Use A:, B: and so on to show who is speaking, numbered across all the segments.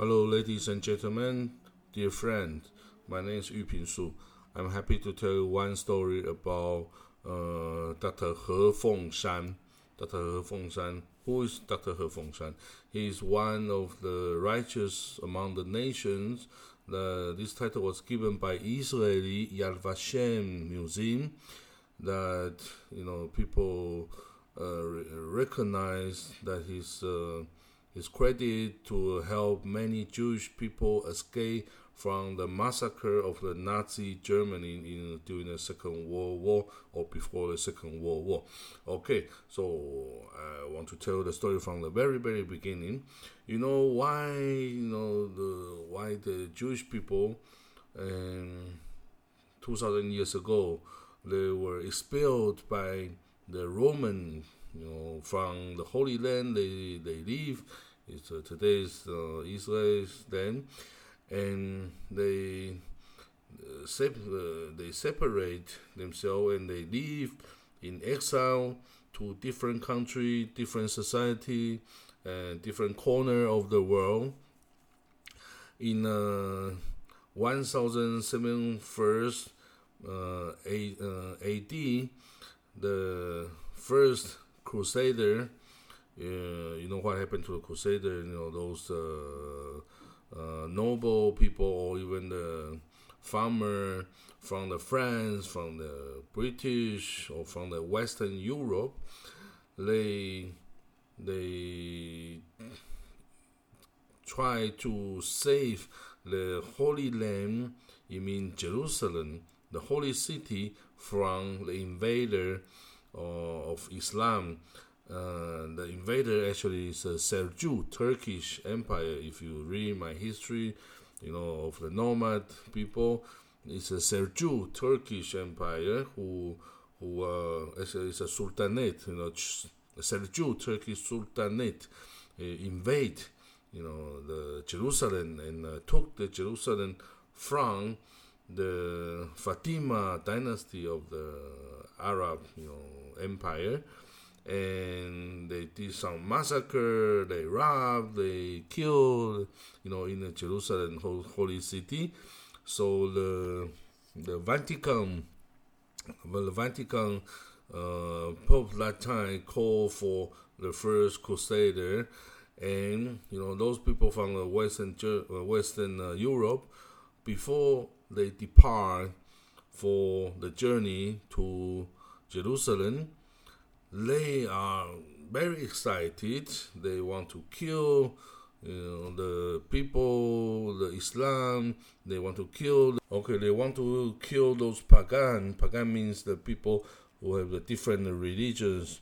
A: Hello, ladies and gentlemen, dear friend. My name is Yu Ping Su. I'm happy to tell you one story about uh, Dr. He Fengshan. Dr. He Fengshan. Who is Dr. He Fengshan? He is one of the righteous among the nations. The, this title was given by Israeli Yad Vashem Museum. That you know people uh, recognize that he's. Uh, is credited to help many Jewish people escape from the massacre of the Nazi Germany in, during the Second World War or before the Second World War. Okay, so I want to tell the story from the very very beginning. You know why you know the why the Jewish people, um, two thousand years ago, they were expelled by the Roman you know, from the Holy Land they they live. It's uh, today's uh, Israel then, and they uh, sep- uh, they separate themselves and they live in exile to different country, different society, and different corner of the world. In uh, 1007 first uh, A, uh, AD, the first crusader you know what happened to the crusader you know those uh, uh, noble people or even the farmer from the france from the british or from the western europe they they try to save the holy land you mean jerusalem the holy city from the invader uh, of islam uh, the invader actually is a Seljuk Turkish Empire. If you read my history, you know of the nomad people, it's a Seljuk Turkish Empire who who uh, actually is a sultanate. You know, Seljuk Turkish Sultanate uh, invade you know the Jerusalem and uh, took the Jerusalem from the Fatima dynasty of the Arab you know empire and they did some massacre, they robbed, they killed, you know, in the Jerusalem holy city. So the the Vatican, the Vatican uh, Pope that time called for the first Crusader, and you know those people from the Western uh, Western uh, Europe, before they depart for the journey to Jerusalem, they are very excited. They want to kill you know, the people, the Islam. They want to kill. Okay, they want to kill those pagan. Pagan means the people who have the different religions.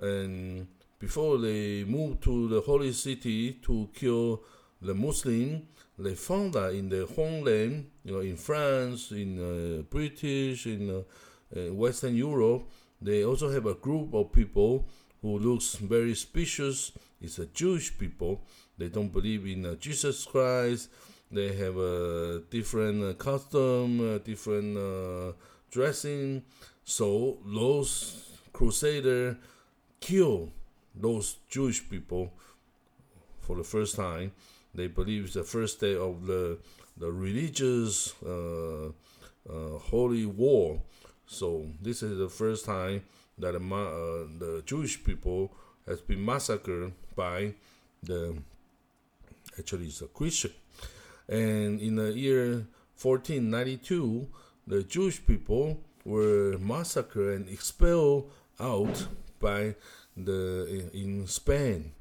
A: And before they move to the holy city to kill the Muslim, they found that in the homeland, you know, in France, in uh, British, in uh, uh, Western Europe, they also have a group of people who looks very suspicious. It's a Jewish people. They don't believe in uh, Jesus Christ. They have a different uh, custom, uh, different uh, dressing. So those crusader kill those Jewish people for the first time. They believe it's the first day of the the religious uh, uh, holy war so this is the first time that uh, the Jewish people has been massacred by the actually it's a Christian. And in the year 1492, the Jewish people were massacred and expelled out by the in Spain,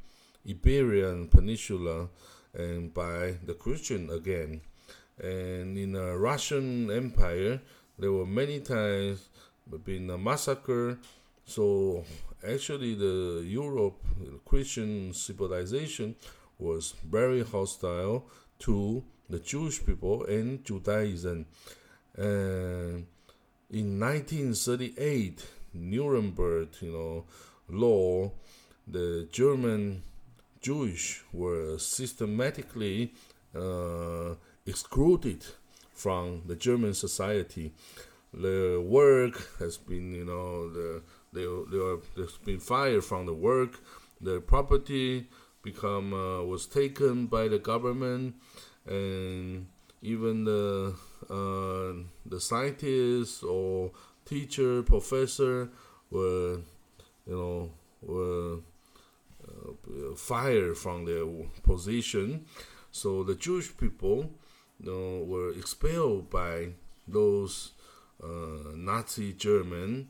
A: Iberian Peninsula, and by the Christian again. And in the Russian Empire, there were many times been a massacre. So actually, the Europe Christian civilization was very hostile to the Jewish people and Judaism. And in 1938, Nuremberg, you know, law, the German Jewish were systematically uh, excluded from the German society. The work has been, you know, the they they are, they've been fired from the work. The property become uh, was taken by the government, and even the uh, the scientists or teacher, professor were, you know, were uh, fired from their position. So the Jewish people, you know, were expelled by those uh, Nazi German,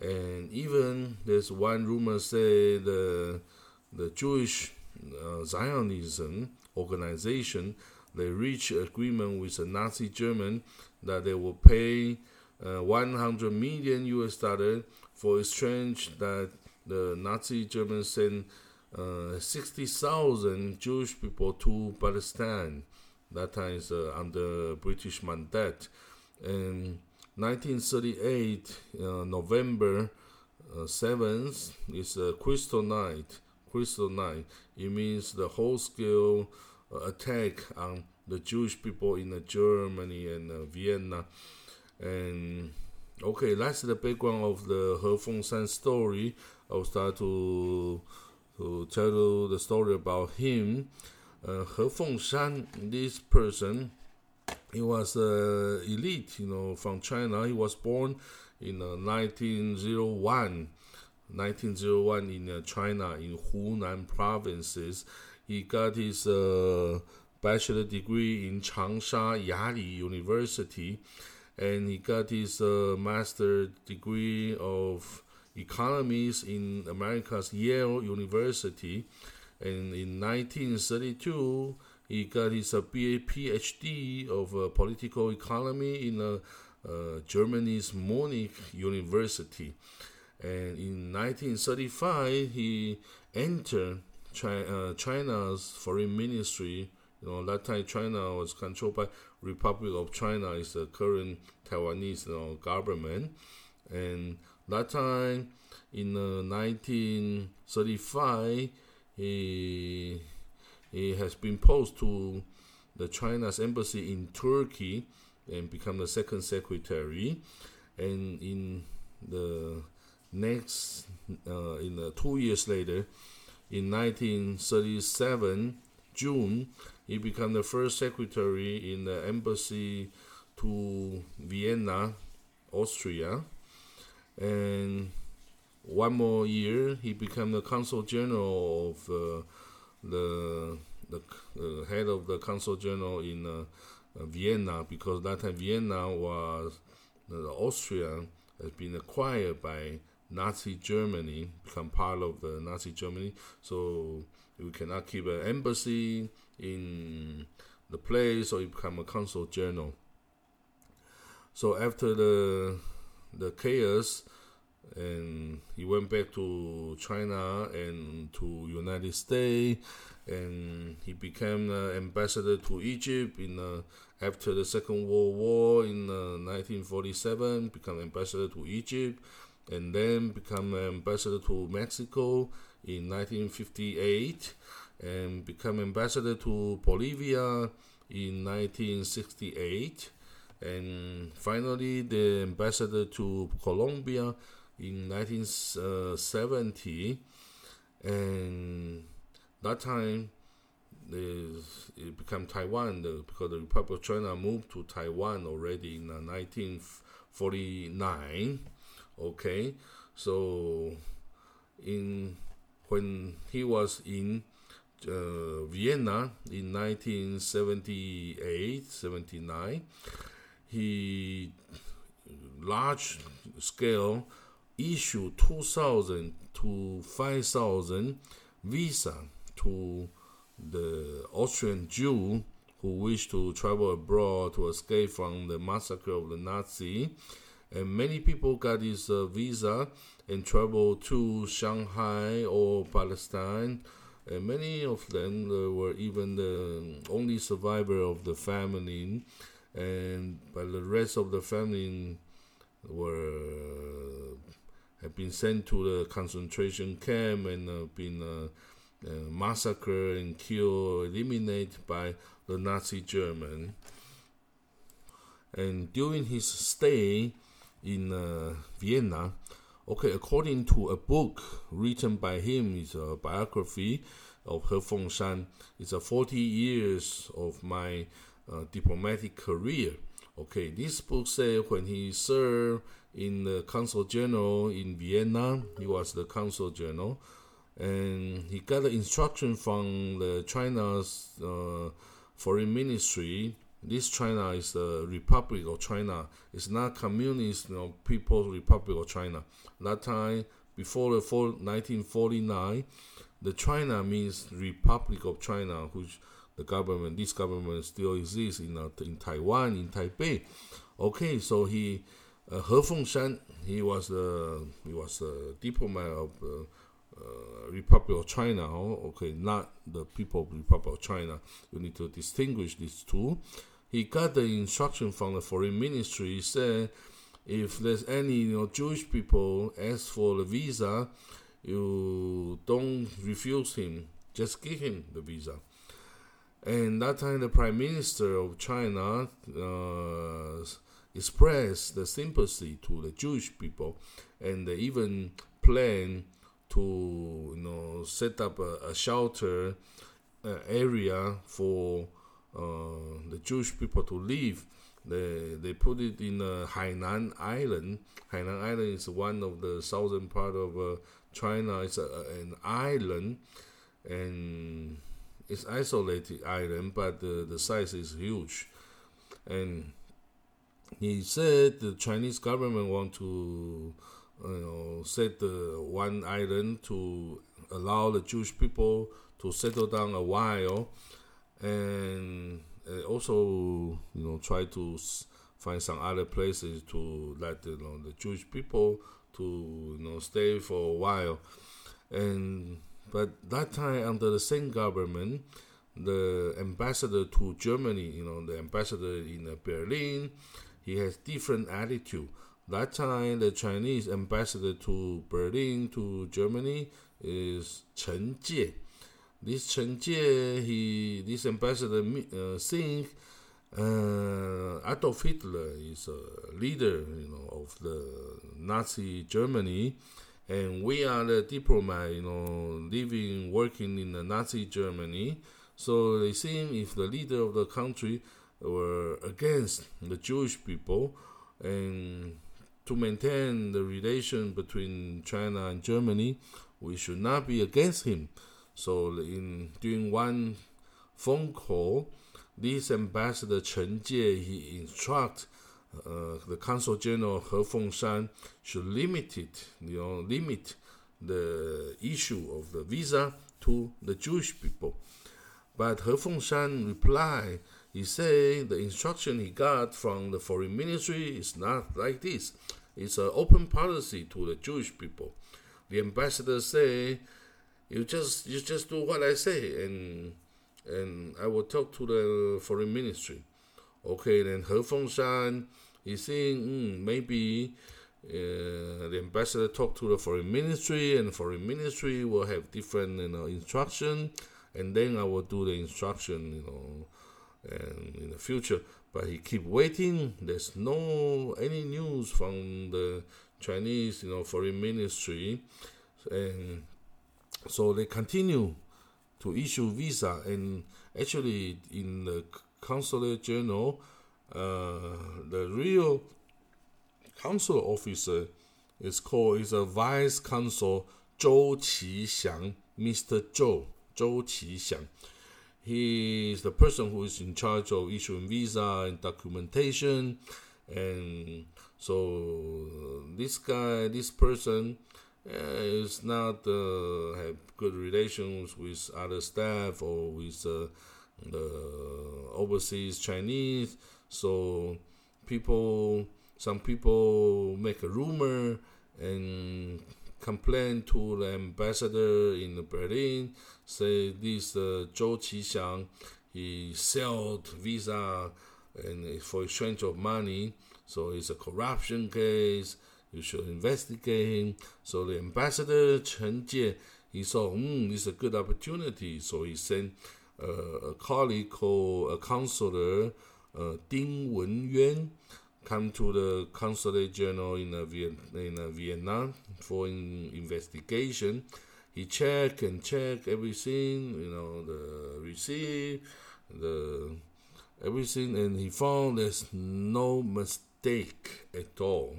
A: and even there's one rumor say the the Jewish uh, Zionism organization they reached agreement with the Nazi German that they will pay uh, 100 million US dollar for exchange that the Nazi Germans sent uh, 60,000 Jewish people to Palestine. That time is uh, under British mandate. And 1938, uh, November 7th, uh, is a crystal night. Crystal night. It means the whole scale uh, attack on the Jewish people in Germany and Vienna. And okay, that's the background of the He Fengshan story. I'll start to to tell you the story about him. Uh, he Fengshan, this person, he was uh, elite, you know, from China. He was born in uh, 1901. 1901 in uh, China, in Hunan provinces. He got his uh, bachelor degree in Changsha Yali University and he got his uh, master degree of economics in America's Yale University. And in 1932, he got his uh, BA PhD of uh, political economy in uh, uh, Germany's Munich University. And in 1935, he entered China, uh, China's foreign ministry you know, that time China was controlled by Republic of China, is the current Taiwanese you know, government, and that time in uh, 1935, he he has been posted to the China's embassy in Turkey and become the second secretary, and in the next uh, in uh, two years later, in 1937 June, he became the first secretary in the embassy to Vienna, Austria. And one more year, he became the consul general of uh, the the uh, head of the consul general in uh, uh Vienna because that time Vienna was uh, Austria has been acquired by Nazi Germany, become part of the Nazi Germany. So you cannot keep an embassy in the place or you become a consul general. So after the the chaos, and he went back to China and to United States, and he became uh, ambassador to Egypt in uh, after the Second World War in uh, 1947. Become ambassador to Egypt, and then become ambassador to Mexico in 1958 and become ambassador to Bolivia in 1968 and finally the ambassador to Colombia in 1970 and that time it became Taiwan because the Republic of China moved to Taiwan already in 1949 okay? So in when he was in uh, Vienna in 1978 79 he large scale issued 2000 to 5000 visa to the Austrian Jew who wished to travel abroad to escape from the massacre of the Nazi and many people got this uh, visa and traveled to Shanghai or Palestine. And many of them uh, were even the only survivor of the famine, and but the rest of the family were have been sent to the concentration camp and uh, been uh, uh, massacred and killed, eliminated by the Nazi German. And during his stay in uh, Vienna, okay, according to a book written by him, is a biography. of He Fengshan. It's a 40 years of my uh, diplomatic career. Okay, this book says when he served in the Consul General in Vienna, he was the Consul General, and he got the instruction from the China's uh, foreign ministry. This China is the Republic of China. It's not communist, you know, People's Republic of China. That time, before the 1949, the China means Republic of China, which the government, this government still exists in uh, in Taiwan, in Taipei. Okay, so he, uh, He Fengshan, he was the he was a diplomat of the uh, Republic of China. Oh, okay, not the people of Republic of China. You need to distinguish these two. He got the instruction from the foreign ministry. He said, if there's any you know Jewish people ask for the visa, you don't refuse him. Just give him the visa. And that time, the Prime Minister of China uh, expressed the sympathy to the Jewish people, and they even planned to, you know, set up a, a shelter uh, area for uh, the Jewish people to live. They they put it in uh, Hainan Island. Hainan Island is one of the southern part of uh, China. It's a, an island, and it's isolated island, but the size is huge. And he said the Chinese government want to you know set the one island to allow the Jewish people to settle down a while, and also you know try to find some other places to let you know the Jewish people to you know stay for a while, and but that time, under the same government, the ambassador to Germany, you know, the ambassador in uh, Berlin, he has different attitude. That time, the Chinese ambassador to Berlin, to Germany, is Chen Jie. This Chen Jie, he, this ambassador uh, think uh, Adolf Hitler is a leader, you know, of the Nazi Germany, and we are the diplomat, you know, living, working in the Nazi Germany. So they seem if the leader of the country were against the Jewish people and to maintain the relation between China and Germany, we should not be against him. So in during one phone call, this ambassador Chen Jie he instruct uh, the Consul General He Fengshan should limit it, you know, limit the issue of the visa to the Jewish people. But He Fengshan replied, he said the instruction he got from the foreign ministry is not like this. It's an open policy to the Jewish people. The ambassador say, you just you just do what I say, and and I will talk to the foreign ministry. Okay, then He Fengshan he think mm, maybe uh, the ambassador talk to the foreign ministry, and foreign ministry will have different you know instruction, and then I will do the instruction you know, and in the future. But he keep waiting. There's no any news from the Chinese you know foreign ministry, and so they continue to issue visa, and actually in the consulate general uh, the real consul officer is called is a vice consul Zhou Qixiang, Mr. Zhou, Zhou Qixiang. He is the person who is in charge of issuing visa and documentation, and so this guy, this person, uh, is not uh, have good relations with other staff or with uh, the overseas Chinese. So people, some people make a rumor and complain to the ambassador in Berlin, say this uh, Zhou Qixiang, he sold visa and for exchange of money, so it's a corruption case. You should investigate him. So the ambassador Chen Jie, he saw, hmm, this is a good opportunity. So he sent uh, a colleague called a counselor uh, Ding Wenyuan come to the consulate general in, uh, Viet- in uh, Vietnam for investigation. he check and check everything, you know, the receipt, the everything, and he found there's no mistake at all.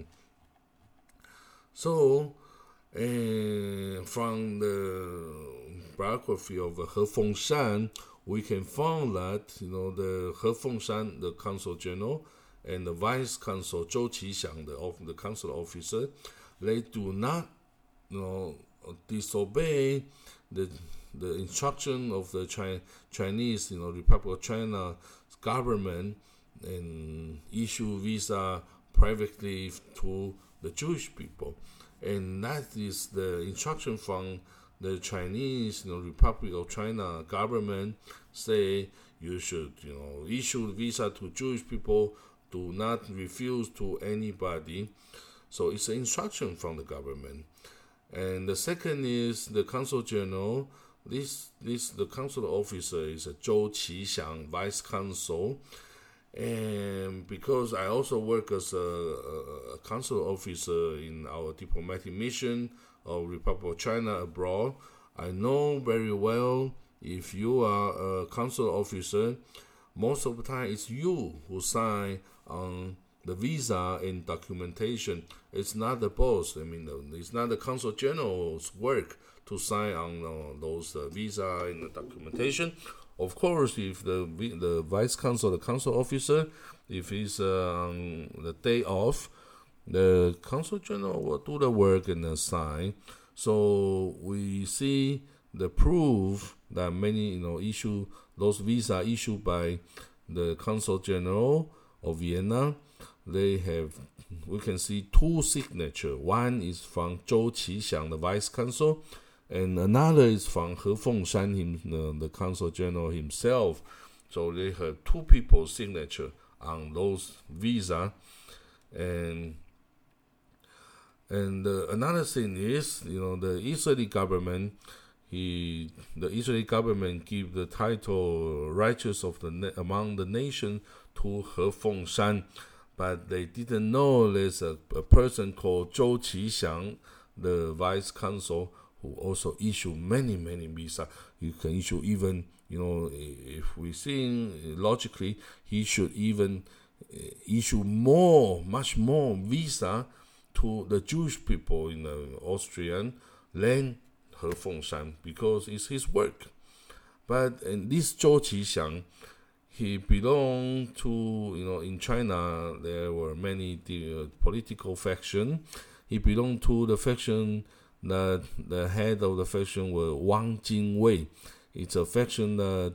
A: So, and from the biography of He Fengshan, we can find that you know the He Fengshan, the consul general, and the vice consul Zhou Qixiang, the of the consul officer, they do not you know disobey the the instruction of the Chi- Chinese, you know, Republic of China government and issue visa privately to the Jewish people, and that is the instruction from the Chinese, you know, Republic of China government say you should, you know, issue visa to Jewish people. Do not refuse to anybody. So it's an instruction from the government. And the second is the consul general. This this the consul officer is a Zhou Qixiang, vice consul. And because I also work as a, a, a consul officer in our diplomatic mission of Republic of China abroad, I know very well if you are a consul officer, most of the time it's you who sign on the visa and documentation. It's not the boss. I mean, it's not the consul general's work to sign on uh, those uh, visa and the documentation. Of course, if the the vice consul, the consul officer, if he's uh, on the day off, the consul general will do the work and then sign. So we see the proof that many you know issue those visa issued by the consul general of Vienna they have we can see two signature. One is from Zhou Qixiang, the vice consul, and another is from He Fengshan, him, the, the consul general himself. So they have two people's signature on those visa, and and uh, another thing is, you know, the Israeli government, he the Israeli government give the title righteous of the among the nation to He Fengshan but they didn't know there's a, a person called Zhou Qixiang, the vice consul, who also issue many, many visa. You can issue even, you know, if we think logically, he should even eh, issue more, much more visa to the Jewish people in the Austrian than He Fengshan because it's his work. But this Zhou Qixiang, he belonged to you know in China there were many uh, political faction. He belonged to the faction that the head of the faction was Wang Jingwei. It's a faction that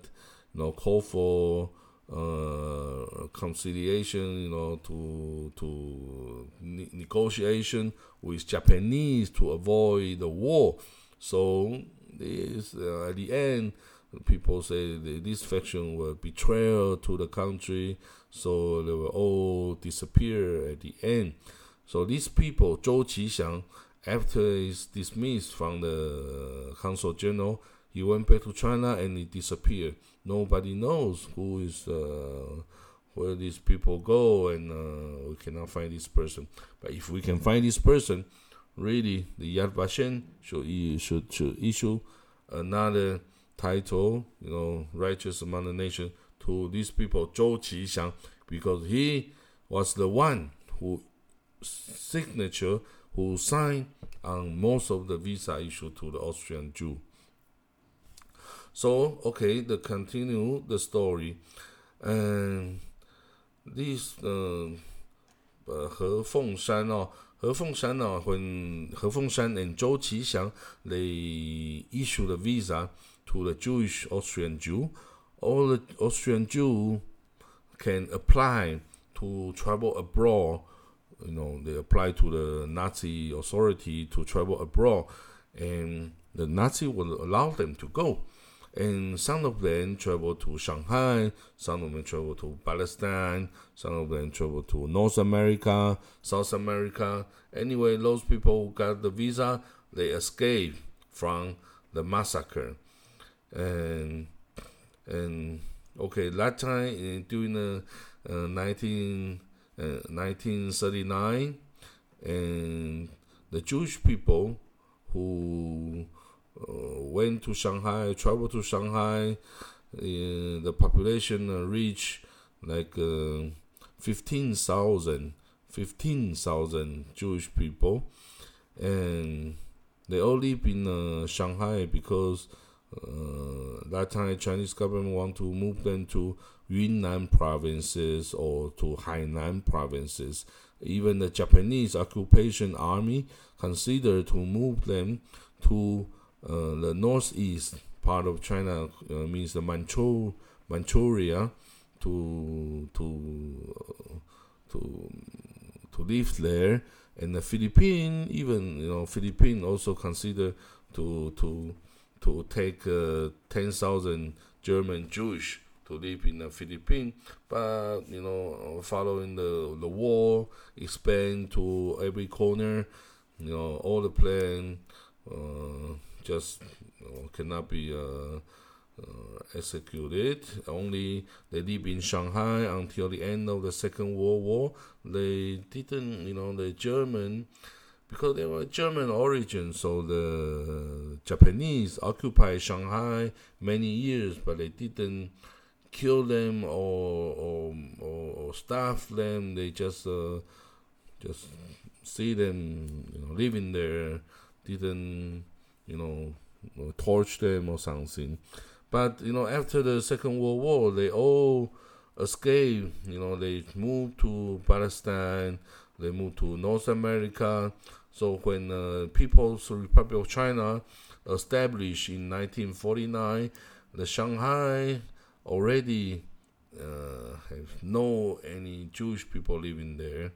A: you know call for uh, conciliation, you know, to to ne- negotiation with Japanese to avoid the war. So this uh, at the end people say this faction were betrayal to the country, so they will all disappear at the end. So these people, Zhou Qixiang, after he's dismissed from the Consul general, he went back to China and he disappeared. Nobody knows who is uh, where these people go, and uh, we cannot find this person. But if we can find this person, really, the Yad Vashem should should should issue another title, you know, righteous among the nation to these people, Zhou Qixiang, because he was the one who signature who signed on most of the visa issued to the Austrian Jew. So okay, the continue the story, and this uh, uh, He Fengshan oh, He Fengshan oh, when He Fengshan and Zhou Qixiang they issued the visa to the Jewish Austrian Jew, all the Austrian Jew can apply to travel abroad. You know, they apply to the Nazi authority to travel abroad, and the Nazi will allow them to go. And some of them travel to Shanghai, some of them travel to Palestine, some of them travel to North America, South America. Anyway, those people who got the visa, they escape from the massacre and and okay that time during the uh, 19, uh, 1939 and the Jewish people who went to Shanghai, traveled to Shanghai. Uh, the population uh, reached like uh, 15,000 15,000 Jewish people, and they all live in uh, Shanghai because uh, that time Chinese government want to move them to Yunnan provinces or to Hainan provinces. Even the Japanese occupation army considered to move them to uh, the northeast part of China, uh, means the Manchu, Manchuria, to to uh, to to live there. And the Philippines, even you know, Philippines also consider to to to take uh, ten thousand German Jewish to live in the Philippines, but you know, following the the war, expand to every corner, you know, all the plan uh, just cannot be uh, uh, executed. Only they live in Shanghai until the end of the Second World War. They didn't, you know, the German because they were German origin, so the Japanese occupied Shanghai many years, but they didn't kill them or or, or, or starve them. They just uh, just see them, you know, living there. Didn't you know torch them or something. But you know, after the Second World War, they all escaped. You know, they moved to Palestine. They moved to North America. So when uh, People's Republic of China established in 1949, the Shanghai already uh, have no any Jewish people living there.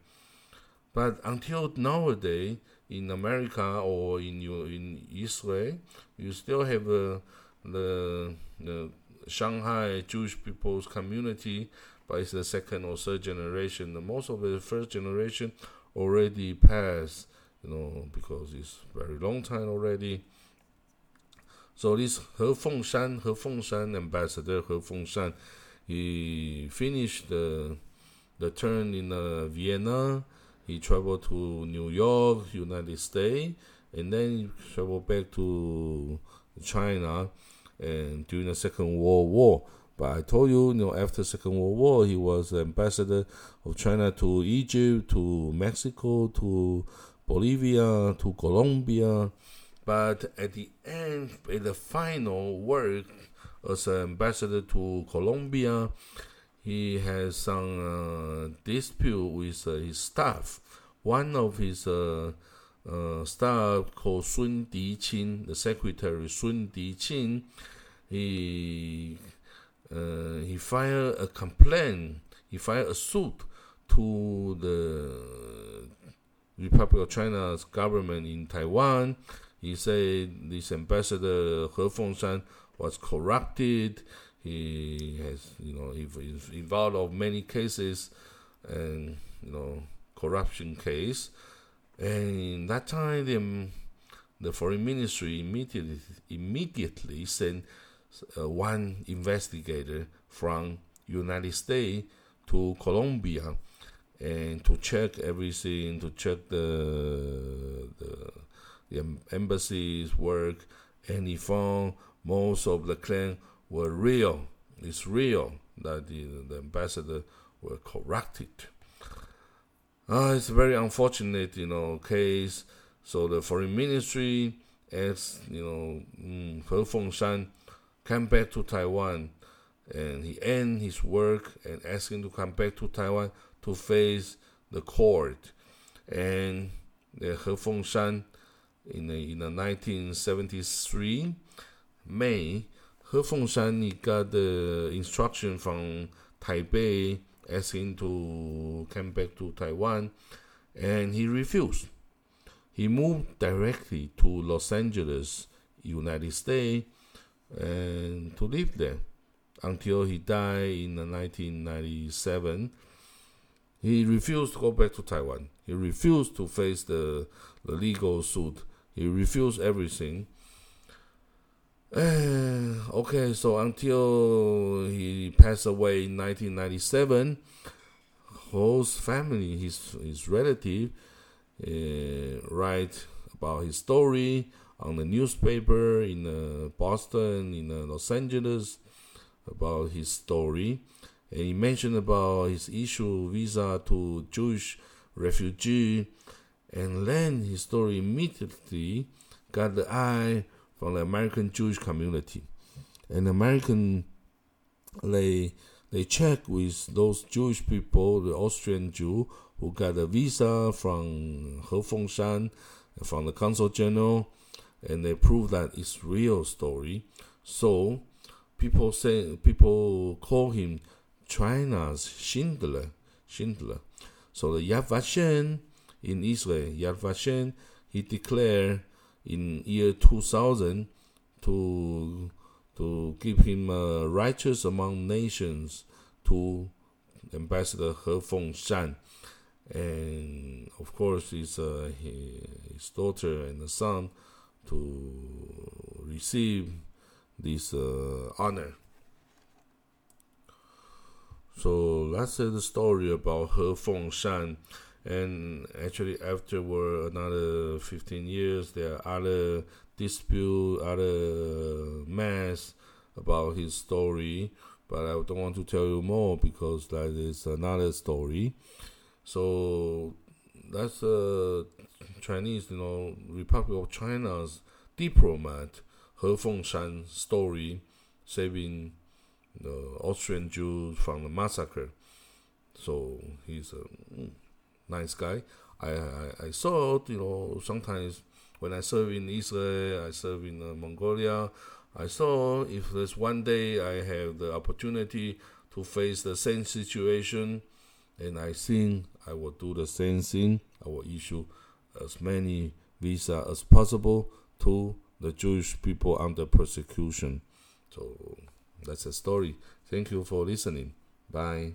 A: But until nowadays, in America or in in Israel, you still have uh, the the Shanghai Jewish people's community, but it's the second or third generation. The most of the first generation already passed, you know, because it's very long time already. So this He Fengshan, He Fengshan ambassador He Fengshan, he finished the the turn in uh, Vienna. He traveled to New York, United States, and then he traveled back to China and during the Second World War. But I told you, you know, after Second World War, he was ambassador of China to Egypt, to Mexico, to Bolivia, to Colombia. But at the end, in the final work as ambassador to Colombia, he has some uh, dispute with uh, his staff. One of his uh, uh, staff called Sun Diqing, the secretary Sun Diqing, he uh, he filed a complaint. He filed a suit to the Republic of China's government in Taiwan. He said this ambassador He Fengshan was corrupted. He has, you know, he is involved of many cases, and you know, corruption case. And that time, the, the foreign ministry immediately immediately sent uh, one investigator from United States to Colombia and to check everything, to check the the, the embassy's work, and he found most of the claims were real. It's real that the, the ambassador were corrupted. Uh, it's a very unfortunate, you know, case. So the foreign ministry asked, you know, mm, He Fengshan come back to Taiwan, and he end his work and asked him to come back to Taiwan to face the court. And the He Fengshan in the, in the 1973 May, He Fengshan he got the instruction from Taipei asking to come back to Taiwan, and he refused. He moved directly to Los Angeles, United States, and to live there until he died in 1997. He refused to go back to Taiwan. He refused to face the, the legal suit. He refused everything. Okay, so until he passed away in 1997, He's family, his his relative, uh, write about his story on the newspaper in uh, Boston, in uh, Los Angeles, about his story. And he mentioned about his issue visa to Jewish refugee. And then his story immediately got the eye from the American Jewish community. And American, they they check with those Jewish people, the Austrian Jew who got a visa from He Fengshan, from the Consul General, and they prove that it's real story. So people say people call him China's Schindler. Schindler. So the Yad Vashem in Israel, Yad Vashem, he declared in year 2000 to to keep him uh, righteous among nations to Ambassador He Fengshan. And of course, his, uh, his daughter and the son to receive this uh, honor. So uh, the story about He Fengshan. And actually, afterward, another 15 years, there are other dispute, other mess about his story, but I don't want to tell you more because that is another story. So that's a Chinese, you know, Republic of China's diplomat He Fengshan story, saving the Austrian Jews from the massacre. So he's a mm, nice guy. I, I, I you know, sometimes when I serve in Israel, I serve in uh, Mongolia. I saw if there's one day I have the opportunity to face the same situation, and I think I will do the same thing. I will issue as many visa as possible to the Jewish people under persecution. So that's a story. Thank you for listening. Bye.